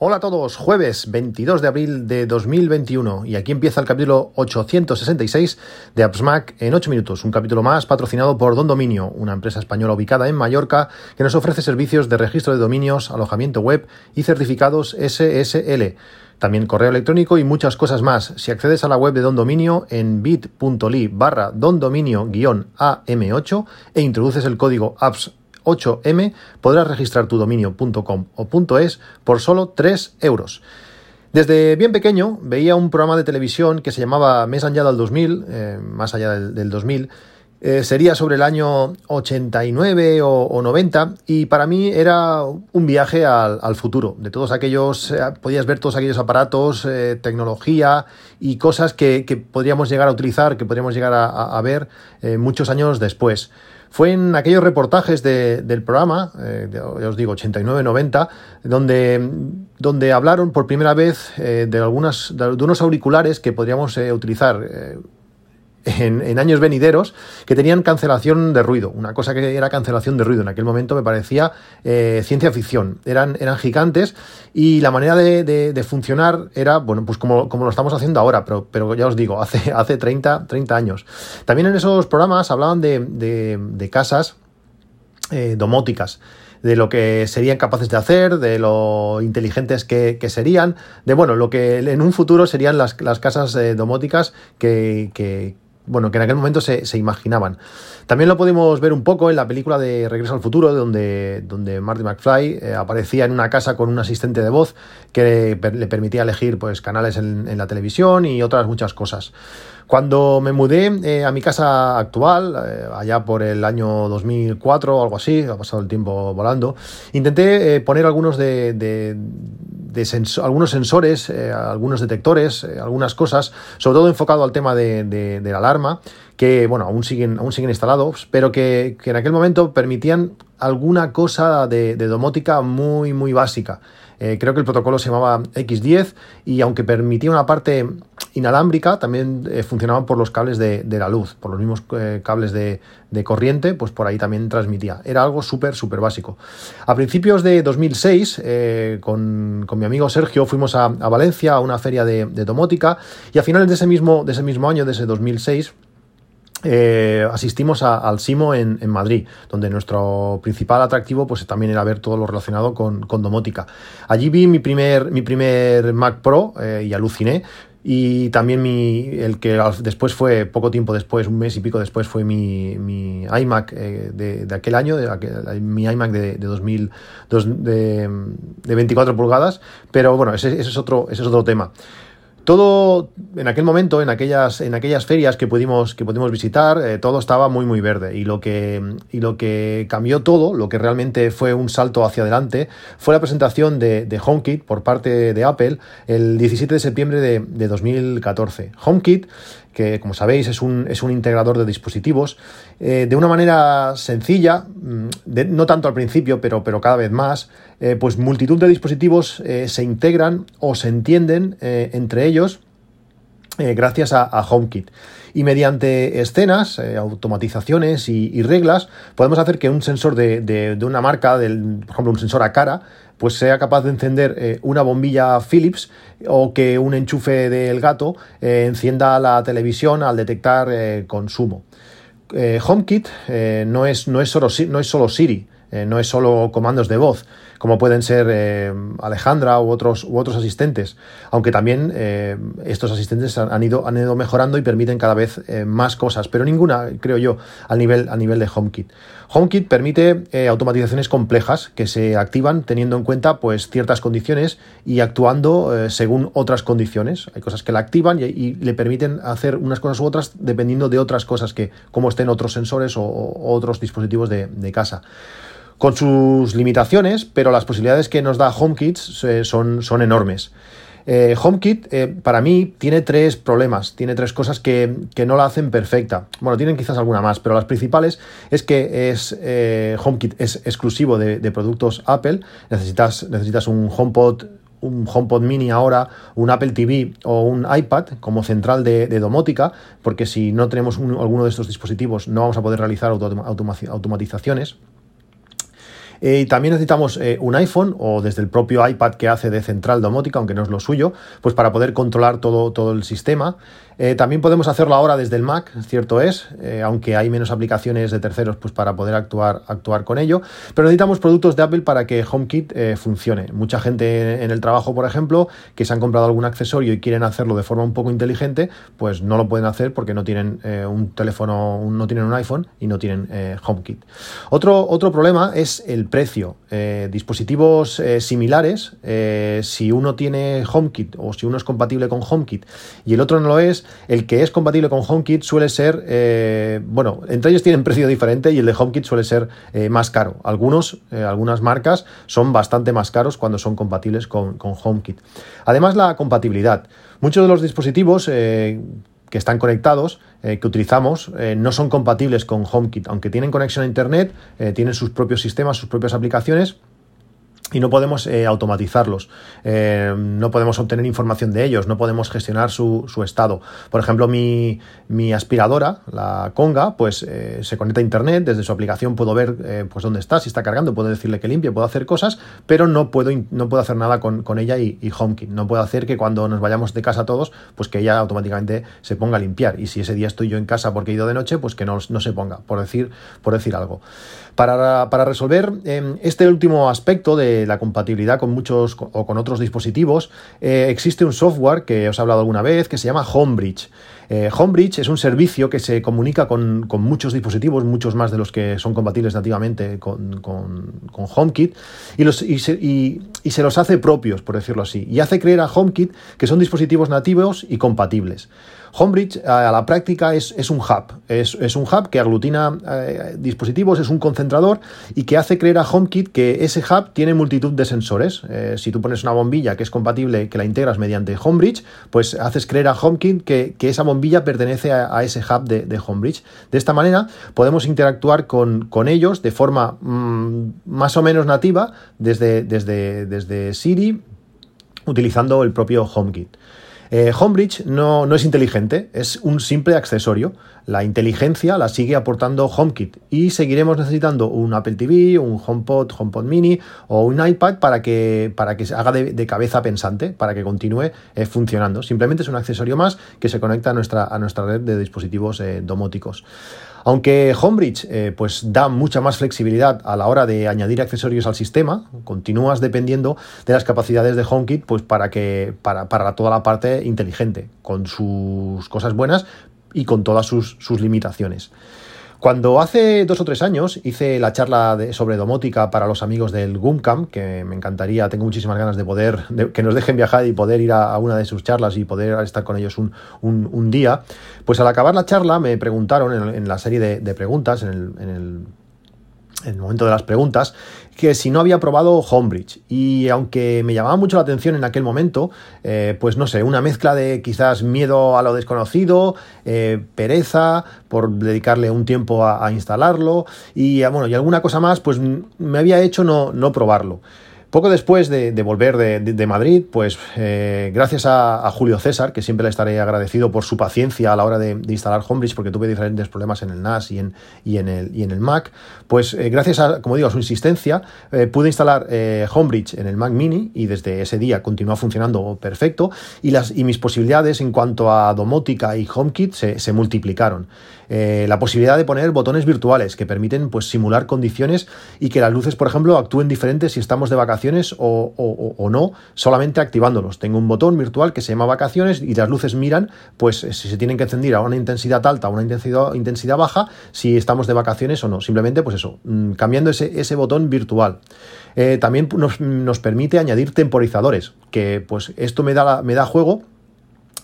Hola a todos, jueves 22 de abril de 2021 y aquí empieza el capítulo 866 de AppsMac en 8 minutos, un capítulo más patrocinado por Don Dominio, una empresa española ubicada en Mallorca que nos ofrece servicios de registro de dominios, alojamiento web y certificados SSL. También correo electrónico y muchas cosas más. Si accedes a la web de Don Dominio en bit.ly barra dondominio-am8 e introduces el código apps 8M podrás registrar tu dominio.com o .es por solo 3 euros. Desde bien pequeño veía un programa de televisión que se llamaba Mes allá del 2000, eh, más allá del, 2000, eh, sería sobre el año 89 o, 90 y para mí era un viaje al, futuro. De todos aquellos, eh, podías ver todos aquellos aparatos, tecnología y cosas que, podríamos llegar a utilizar, que podríamos llegar a ver muchos años después. Fue en aquellos reportajes del programa, eh, ya os digo, 89-90, donde, donde hablaron por primera vez eh, de, algunas, de, unos auriculares que podríamos eh, utilizar en, años venideros que tenían cancelación de ruido. Una cosa que era cancelación de ruido en aquel momento me parecía eh, ciencia ficción. Eran, eran gigantes y la manera de, funcionar era, bueno, pues como, como, lo estamos haciendo ahora, pero, pero ya os digo, hace, hace 30, 30 años. También en esos programas hablaban de, casas eh, domóticas de lo que serían capaces de hacer, de lo inteligentes que, serían, de bueno, lo que en un futuro serían las, casas eh, domóticas que, bueno, que en aquel momento se, imaginaban. También lo podemos ver un poco en la película de Regreso al Futuro, donde, donde Marty McFly eh, aparecía en una casa con un asistente de voz que le, permitía elegir pues, canales en, la televisión y otras muchas cosas. Cuando me mudé eh, a mi casa actual, eh, allá por el año 2004 o algo así, ha pasado el tiempo volando, intenté poner algunos de algunos sensores, eh, algunos detectores, eh, algunas cosas, sobre todo enfocado al tema de, la alarma, que bueno, aún siguen, aún siguen instalados, pero que, en aquel momento permitían alguna cosa de, domótica muy, muy básica. Eh, creo que el protocolo se llamaba X10 y aunque permitía una parte inalámbrica, también eh, funcionaban por los cables de, la luz, por los mismos eh, cables de, corriente, pues por ahí también transmitía. Era algo súper, súper básico. A principios de 2006, con, mi amigo Sergio, fuimos a, Valencia a una feria de, domótica y a finales de ese mismo, de ese mismo año, de ese 2006, eh, asistimos al SIMO en, Madrid, donde nuestro principal atractivo pues también era ver todo lo relacionado con, domótica. Allí vi mi primer, mi primer Mac Pro eh, y aluciné. Y también mi, el que después fue, poco tiempo después, un mes y pico después, fue mi, iMac eh, de, aquel año, de mi iMac de, de 2000, de, 24 pulgadas. Pero bueno, ese, ese, es, otro, ese es otro tema. Todo en aquel momento, en aquellas, en aquellas ferias que pudimos, que pudimos visitar, eh, todo estaba muy muy verde. Y lo, que, y lo que cambió todo, lo que realmente fue un salto hacia adelante, fue la presentación de, HomeKit por parte de Apple el 17 de septiembre de, de 2014. HomeKit que como sabéis es un, es un integrador de dispositivos, eh, de una manera sencilla, mm, no tanto al principio, pero, pero cada vez más, eh, pues multitud de dispositivos eh, se integran o se entienden entre ellos gracias a, HomeKit. Y mediante escenas, automatizaciones y, reglas, podemos hacer que un sensor de, de, una marca, del, por ejemplo un sensor a cara, pues sea capaz de encender eh, una bombilla Philips o que un enchufe del gato eh, encienda la televisión al detectar eh, consumo. HomeKit no, es, no, es solo, no es solo Siri, no es solo comandos de voz como pueden ser eh, Alejandra u otros, u otros asistentes, aunque también eh, estos asistentes han ido, han ido mejorando y permiten cada vez eh, más cosas, pero ninguna, creo yo, al nivel, a nivel de HomeKit. HomeKit permite automatizaciones complejas que se activan teniendo en cuenta pues, ciertas condiciones y actuando según otras condiciones. Hay cosas que la activan y, le permiten hacer unas cosas u otras dependiendo de otras cosas que, como estén otros sensores o, otros dispositivos de, de casa con sus limitaciones, pero las posibilidades que nos da HomeKit eh, son, son enormes. Eh, HomeKit, eh, para mí, tiene tres problemas, tiene tres cosas que, no la hacen perfecta. Bueno, tienen quizás alguna más, pero las principales es que es, HomeKit es exclusivo de, productos Apple. Necesitas, necesitas un HomePod un HomePod mini ahora, un Apple TV o un iPad como central de, domótica, porque si no tenemos alguno de estos dispositivos no vamos a poder realizar automatizaciones. Y también necesitamos un iPhone o desde el propio iPad que hace de central domótica, aunque no es lo suyo, pues para poder controlar todo, todo el sistema. Eh, también podemos hacerlo ahora desde el Mac, cierto es, eh, aunque hay menos aplicaciones de terceros pues, para poder actuar, actuar con ello. Pero necesitamos productos de Apple para que HomeKit eh, funcione. Mucha gente en el trabajo, por ejemplo, que se han comprado algún accesorio y quieren hacerlo de forma un poco inteligente, pues no lo pueden hacer porque no tienen un teléfono, no tienen un iPhone y no tienen HomeKit. Otro, otro problema es el precio. dispositivos similares, si uno tiene HomeKit o si uno es compatible con HomeKit y el otro no lo es, el que es compatible con HomeKit suele ser, eh, bueno, entre ellos tienen precio diferente y el de HomeKit suele ser eh, más caro. Algunos, eh, algunas marcas son bastante más caros cuando son compatibles con, HomeKit. Además, la compatibilidad. Muchos de los dispositivos que están conectados, que utilizamos, no son compatibles con HomeKit. Aunque tienen conexión a Internet, tienen sus propios sistemas, sus propias aplicaciones y no podemos eh, automatizarlos, eh, no podemos obtener información de ellos, no podemos gestionar su, estado. Por ejemplo, mi, aspiradora, la Conga, pues eh, se conecta a internet, desde su aplicación puedo ver pues dónde está, si está cargando, puedo decirle que limpie, puedo hacer cosas, pero no puedo, no puedo hacer nada con, ella y, HomeKit. No puedo hacer que cuando nos vayamos de casa todos, pues que ella automáticamente se ponga a limpiar. Y si ese día estoy yo en casa porque he ido de noche, pues que no, no se ponga, por decir, por decir algo. Para, para resolver este último aspecto de la compatibilidad con muchos o con otros dispositivos, eh, existe un software que os he hablado alguna vez que se llama Homebridge. Eh, Homebridge es un servicio que se comunica con, muchos dispositivos, muchos más de los que son compatibles nativamente con, HomeKit, y, los, y, se, y, se, los hace propios, por decirlo así, y hace creer a HomeKit que son dispositivos nativos y compatibles. Homebridge a la práctica es, un hub, es, un hub que aglutina eh, dispositivos, es un concentrador y que hace creer a HomeKit que ese hub tiene multitud de sensores. Eh, si tú pones una bombilla que es compatible, que la integras mediante Homebridge, pues haces creer a HomeKit que, esa bombilla pertenece a, ese hub de, Homebridge. De esta manera podemos interactuar con, ellos de forma mm, más o menos nativa desde, desde, desde Siri utilizando el propio HomeKit. Eh, Homebridge no, no, es inteligente, es un simple accesorio. La inteligencia la sigue aportando HomeKit y seguiremos necesitando un Apple TV, un HomePod, HomePod Mini o un iPad para que, para que se haga de, cabeza pensante, para que continúe eh, funcionando. Simplemente es un accesorio más que se conecta a nuestra, a nuestra red de dispositivos eh, domóticos. Aunque Homebridge eh, pues da mucha más flexibilidad a la hora de añadir accesorios al sistema, continúas dependiendo de las capacidades de HomeKit pues para que para, para toda la parte inteligente, con sus cosas buenas y con todas sus, sus limitaciones. Cuando hace dos o tres años hice la charla sobre domótica para los amigos del GUMCAM, que me encantaría, tengo muchísimas ganas de poder, que nos dejen viajar y poder ir a, una de sus charlas y poder estar con ellos un, día, pues al acabar la charla me preguntaron en, la serie de, preguntas, en el momento de las preguntas, que si no había probado Homebridge. Y aunque me llamaba mucho la atención en aquel momento, eh, pues no sé, una mezcla de quizás miedo a lo desconocido, eh, pereza por dedicarle un tiempo a, instalarlo y, bueno, y alguna cosa más, pues me había hecho no, no probarlo. Poco después de, volver de, Madrid, pues eh, gracias a, Julio César, que siempre le estaré agradecido por su paciencia a la hora de, instalar Homebridge, porque tuve diferentes problemas en el NAS y en, y en, el, y en el Mac, pues eh, gracias a, como digo, a su insistencia, eh, pude instalar Homebridge en el Mac Mini y desde ese día continúa funcionando perfecto y, las, y mis posibilidades en cuanto a domótica y HomeKit se, se multiplicaron. la posibilidad de poner botones virtuales que permiten pues, simular condiciones y que las luces, por ejemplo, actúen diferentes si estamos de vacaciones o, no, solamente activándolos. Tengo un botón virtual que se llama vacaciones y las luces miran, pues eh, si se tienen que encender a una intensidad alta o una intensidad, intensidad baja, si estamos de vacaciones o no. Simplemente, pues eso, mm, cambiando ese, botón virtual. Eh, también nos, permite añadir temporizadores, que pues esto me da, me da juego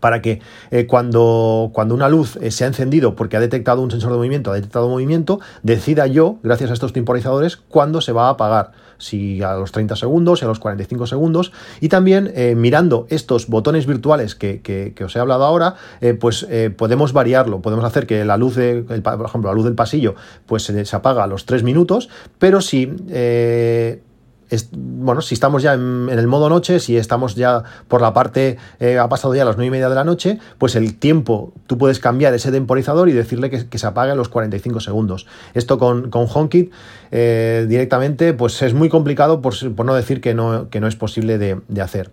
para que eh, cuando, cuando, una luz se ha encendido porque ha detectado un sensor de movimiento, ha detectado movimiento, decida yo, gracias a estos temporizadores, cuándo se va a apagar si a los 30 segundos, si a los 45 segundos, y también eh, mirando estos botones virtuales que, os he hablado ahora, eh, pues eh, podemos variarlo, podemos hacer que la luz, de, por ejemplo, la luz del pasillo, pues se, se apaga a los 3 minutos, pero si bueno, si estamos ya en, el modo noche, si estamos ya por la parte, eh, ha pasado ya las 9 y media de la noche, pues el tiempo, tú puedes cambiar ese temporizador y decirle que, se apague a los 45 segundos. Esto con, con HomeKit eh, directamente, pues es muy complicado, por, no decir que no, que no es posible de, de hacer.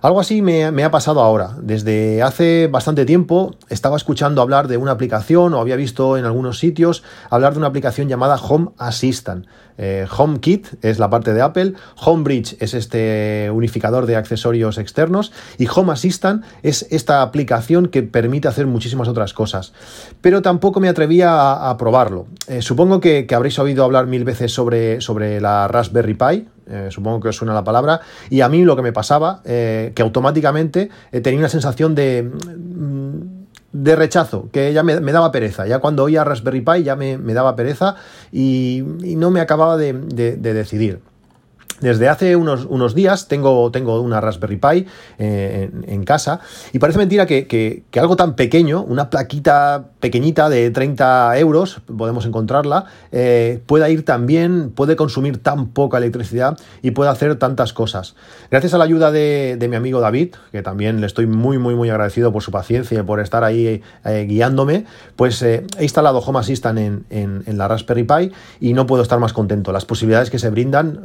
Algo así me, ha pasado ahora. Desde hace bastante tiempo estaba escuchando hablar de una aplicación o había visto en algunos sitios hablar de una aplicación llamada Home Assistant. Eh, HomeKit es la parte de Apple, HomeBridge es este unificador de accesorios externos y Home Assistant es esta aplicación que permite hacer muchísimas otras cosas. Pero tampoco me atrevía a, probarlo. Eh, supongo que, habréis oído hablar mil veces sobre, sobre la Raspberry Pi, eh, supongo que os suena la palabra, y a mí lo que me pasaba, que automáticamente tenía una sensación de, mm, de rechazo, que ya me, daba pereza. Ya cuando oía Raspberry Pi ya me, daba pereza y, no me acababa de decidir. Desde hace unos, unos días tengo, tengo, una Raspberry Pi eh, en, casa y parece mentira que, algo tan pequeño, una plaquita pequeñita de 30 euros, podemos encontrarla, eh, pueda ir tan bien, puede consumir tan poca electricidad y puede hacer tantas cosas. Gracias a la ayuda de, mi amigo David, que también le estoy muy, muy, muy agradecido por su paciencia y por estar ahí eh, guiándome, pues he instalado Home Assistant en, en, la Raspberry Pi y no puedo estar más contento. Las posibilidades que se brindan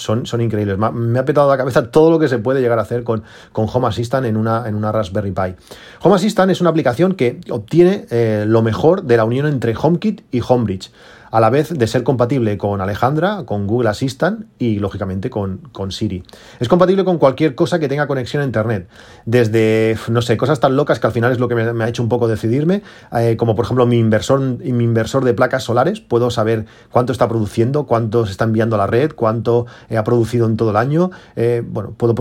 son son, increíbles. Me ha petado la cabeza todo lo que se puede llegar a hacer con, con Home Assistant en una, en una Raspberry Pi. Home Assistant es una aplicación que obtiene eh, lo mejor de la unión entre HomeKit y HomeBridge a la vez de ser compatible con Alejandra, con Google Assistant y lógicamente con, con, Siri. Es compatible con cualquier cosa que tenga conexión a Internet, desde, no sé, cosas tan locas que al final es lo que me, ha hecho un poco decidirme, eh, como por ejemplo mi inversor, mi inversor de placas solares, puedo saber cuánto está produciendo, cuánto se está enviando a la red, cuánto eh, ha producido en todo el año, eh, bueno, puedo,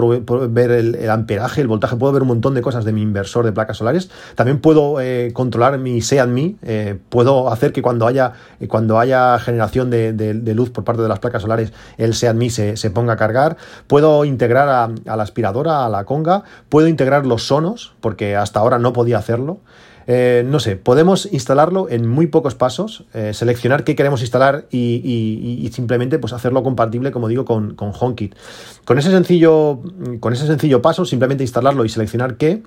ver el, amperaje, el voltaje, puedo ver un montón de cosas de mi inversor de placas solares, también puedo controlar mi Me, puedo hacer que cuando haya, cuando haya generación de, luz por parte de las placas solares, el SeatMe se, se ponga a cargar. Puedo integrar a, la aspiradora, a la conga. Puedo integrar los sonos, porque hasta ahora no podía hacerlo. Eh, no sé, podemos instalarlo en muy pocos pasos, eh, seleccionar qué queremos instalar y, simplemente pues, hacerlo compatible, como digo, con, con HomeKit. Con ese, sencillo, con ese sencillo paso, simplemente instalarlo y seleccionar qué,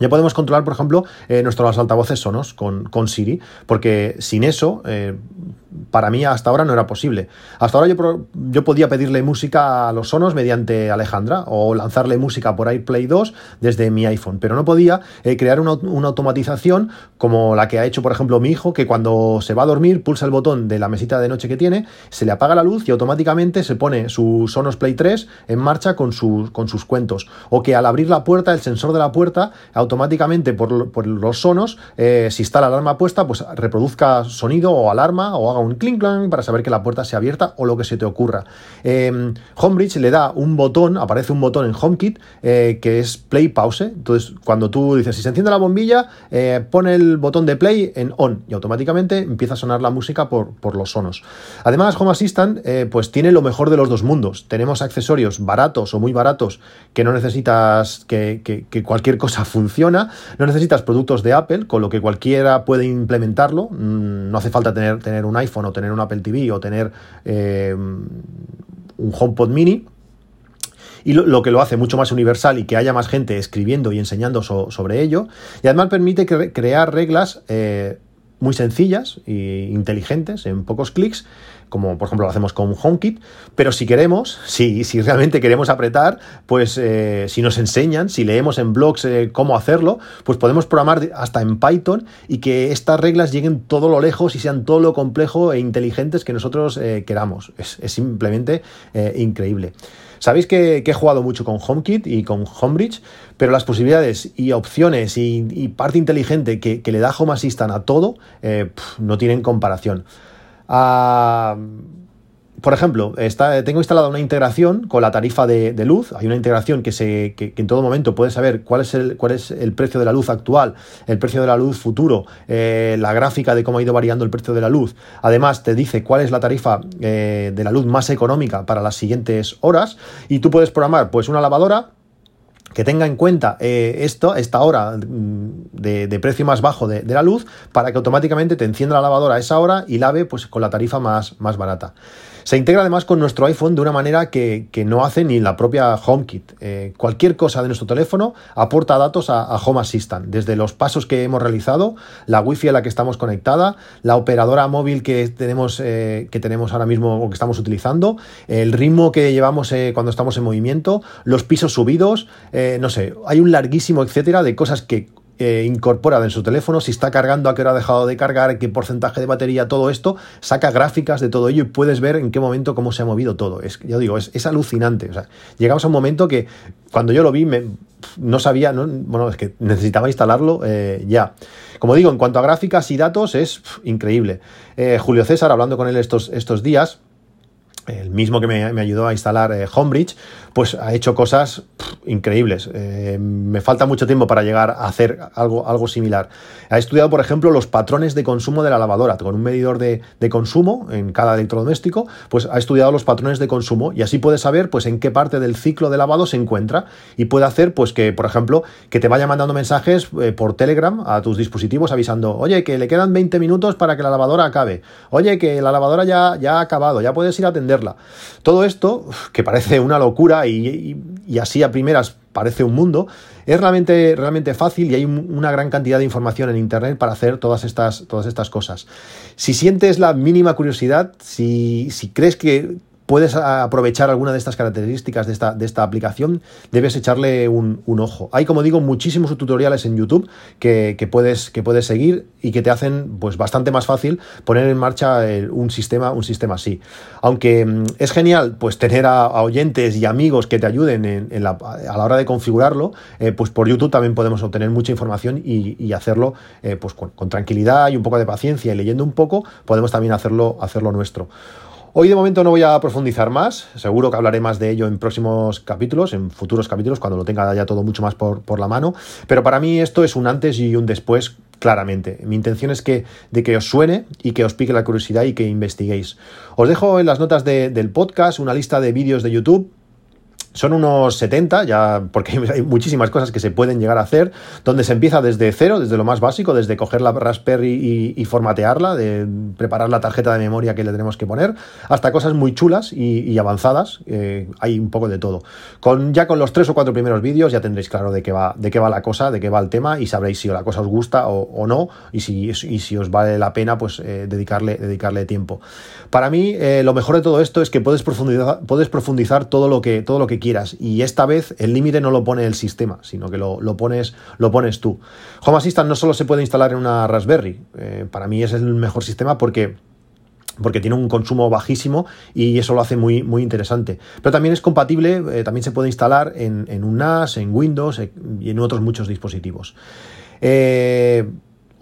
ya podemos controlar, por ejemplo, eh, nuestros altavoces sonos con, con, Siri, porque sin eso, eh, para mí hasta ahora no era posible. Hasta ahora yo, yo, podía pedirle música a los sonos mediante Alejandra o lanzarle música por AirPlay 2 desde mi iPhone, pero no podía eh, crear una, una, automatización como la que ha hecho, por ejemplo, mi hijo, que cuando se va a dormir pulsa el botón de la mesita de noche que tiene, se le apaga la luz y automáticamente se pone su Sonos Play 3 en marcha con, sus con sus cuentos. O que al abrir la puerta, el sensor de la puerta, automáticamente por, los sonos, eh, si está la alarma puesta, pues reproduzca sonido o alarma o haga un clink clang para saber que la puerta se abierta o lo que se te ocurra. Eh, Homebridge le da un botón, aparece un botón en HomeKit eh, que es play pause. Entonces, cuando tú dices si se enciende la bombilla, eh, pone el botón de play en on y automáticamente empieza a sonar la música por, por los sonos. Además, Home Assistant pues tiene lo mejor de los dos mundos. Tenemos accesorios baratos o muy baratos que no necesitas que, que cualquier cosa funcione no necesitas productos de Apple, con lo que cualquiera puede implementarlo, mm, no hace falta tener, tener un iPhone o tener un Apple TV o tener eh, un HomePod mini, y lo, que lo hace mucho más universal y que haya más gente escribiendo y enseñando sobre ello. Y además permite crear reglas eh, muy sencillas e inteligentes en pocos clics como por ejemplo lo hacemos con HomeKit, pero si queremos, si, realmente queremos apretar, pues eh, si nos enseñan, si leemos en blogs eh, cómo hacerlo, pues podemos programar hasta en Python y que estas reglas lleguen todo lo lejos y sean todo lo complejo e inteligentes que nosotros eh, queramos. Es, simplemente increíble. Sabéis que, he jugado mucho con HomeKit y con HomeBridge, pero las posibilidades y opciones y, parte inteligente que, le da Home Assistant a todo no tienen comparación por ejemplo, tengo instalada una integración con la tarifa de, luz. Hay una integración que, se, que, en todo momento puede saber cuál es, el, cuál es el precio de la luz actual, el precio de la luz futuro, eh, la gráfica de cómo ha ido variando el precio de la luz. Además, te dice cuál es la tarifa eh, de la luz más económica para las siguientes horas. Y tú puedes programar pues, una lavadora que tenga en cuenta eh, esto, esta hora mm, de, precio más bajo de, la luz para que automáticamente te encienda la lavadora a esa hora y lave pues, con la tarifa más, más barata. Se integra además con nuestro iPhone de una manera que, no hace ni la propia HomeKit. Eh, cualquier cosa de nuestro teléfono aporta datos a, Home Assistant, desde los pasos que hemos realizado, la Wi-Fi a la que estamos conectada, la operadora móvil que tenemos, eh, que tenemos ahora mismo o que estamos utilizando, el ritmo que llevamos eh, cuando estamos en movimiento, los pisos subidos, no sé, hay un larguísimo etcétera de cosas que eh, incorpora en su teléfono, si está cargando, a qué hora ha dejado de cargar, qué porcentaje de batería, todo esto, saca gráficas de todo ello y puedes ver en qué momento cómo se ha movido todo. Es, ya digo, es, alucinante. O sea, llegamos a un momento que cuando yo lo vi me, no sabía, bueno, es que necesitaba instalarlo eh, ya. Como digo, en cuanto a gráficas y datos, es increíble. Eh, Julio César, hablando con él estos, estos días, el mismo que me, ayudó a instalar Homebridge, pues ha hecho cosas increíbles. Eh, me falta mucho tiempo para llegar a hacer algo, algo similar. Ha estudiado, por ejemplo, los patrones de consumo de la lavadora. Con un medidor de, consumo en cada electrodoméstico, pues ha estudiado los patrones de consumo y así puede saber pues, en qué parte del ciclo de lavado se encuentra y puede hacer pues, que, por ejemplo, que te vaya mandando mensajes eh, por Telegram a tus dispositivos avisando, oye, que le quedan 20 minutos para que la lavadora acabe. Oye, que la lavadora ya, ya ha acabado, ya puedes ir a Todo esto, que parece una locura, y, así a primeras parece un mundo, es realmente, realmente fácil y hay una gran cantidad de información en Internet para hacer todas estas, todas estas cosas. Si sientes la mínima curiosidad, si, si crees que puedes aprovechar alguna de estas características de esta, de esta aplicación, debes echarle un, ojo. Hay, como digo, muchísimos tutoriales en YouTube que, puedes, que puedes seguir y que te hacen pues, bastante más fácil poner en marcha un, sistema, un sistema así. Aunque mm, es genial pues, tener a, oyentes y amigos que te ayuden en, la, a la hora de configurarlo, eh, pues por YouTube también podemos obtener mucha información y, hacerlo eh, pues, con, con, tranquilidad y un poco de paciencia y leyendo un poco, podemos también hacerlo, hacerlo nuestro. Hoy de momento no voy a profundizar más, seguro que hablaré más de ello en próximos capítulos, en futuros capítulos, cuando lo tenga ya todo mucho más por, la mano, pero para mí esto es un antes y un después claramente. Mi intención es que, de que os suene y que os pique la curiosidad y que investiguéis. Os dejo en las notas del podcast una lista de vídeos de YouTube son unos 70, ya porque hay muchísimas cosas que se pueden llegar a hacer, donde se empieza desde cero, desde lo más básico, desde coger la Raspberry y, formatearla, de preparar la tarjeta de memoria que le tenemos que poner, hasta cosas muy chulas y, avanzadas. Eh, hay un poco de todo. Con, ya con los tres o cuatro primeros vídeos ya tendréis claro de qué va, de qué va la cosa, de qué va el tema y sabréis si la cosa os gusta o, no y si, si, os vale la pena pues eh, dedicarle, dedicarle tiempo. Para mí, eh, lo mejor de todo esto es que puedes profundizar, puedes profundizar todo lo que, todo lo que quieras. Y esta vez el límite no lo pone el sistema, sino que lo, pones, lo pones tú. Home Assistant no solo se puede instalar en una Raspberry, eh, para mí es el mejor sistema porque porque tiene un consumo bajísimo y eso lo hace muy, muy interesante. Pero también es compatible, eh, también se puede instalar en, un NAS, en Windows y en otros muchos dispositivos.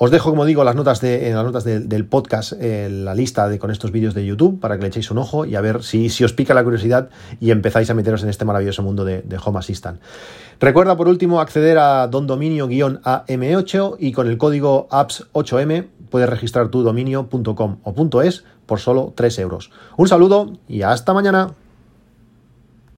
Os dejo, como digo, las notas de, en las notas del podcast eh, la lista de, con estos vídeos de YouTube para que le echéis un ojo y a ver si, si os pica la curiosidad y empezáis a meteros en este maravilloso mundo de, Home Assistant. Recuerda por último acceder a dondominio-am8 y con el código apps8m puedes registrar tu dominio.com o .es por solo 3 euros. Un saludo y hasta mañana.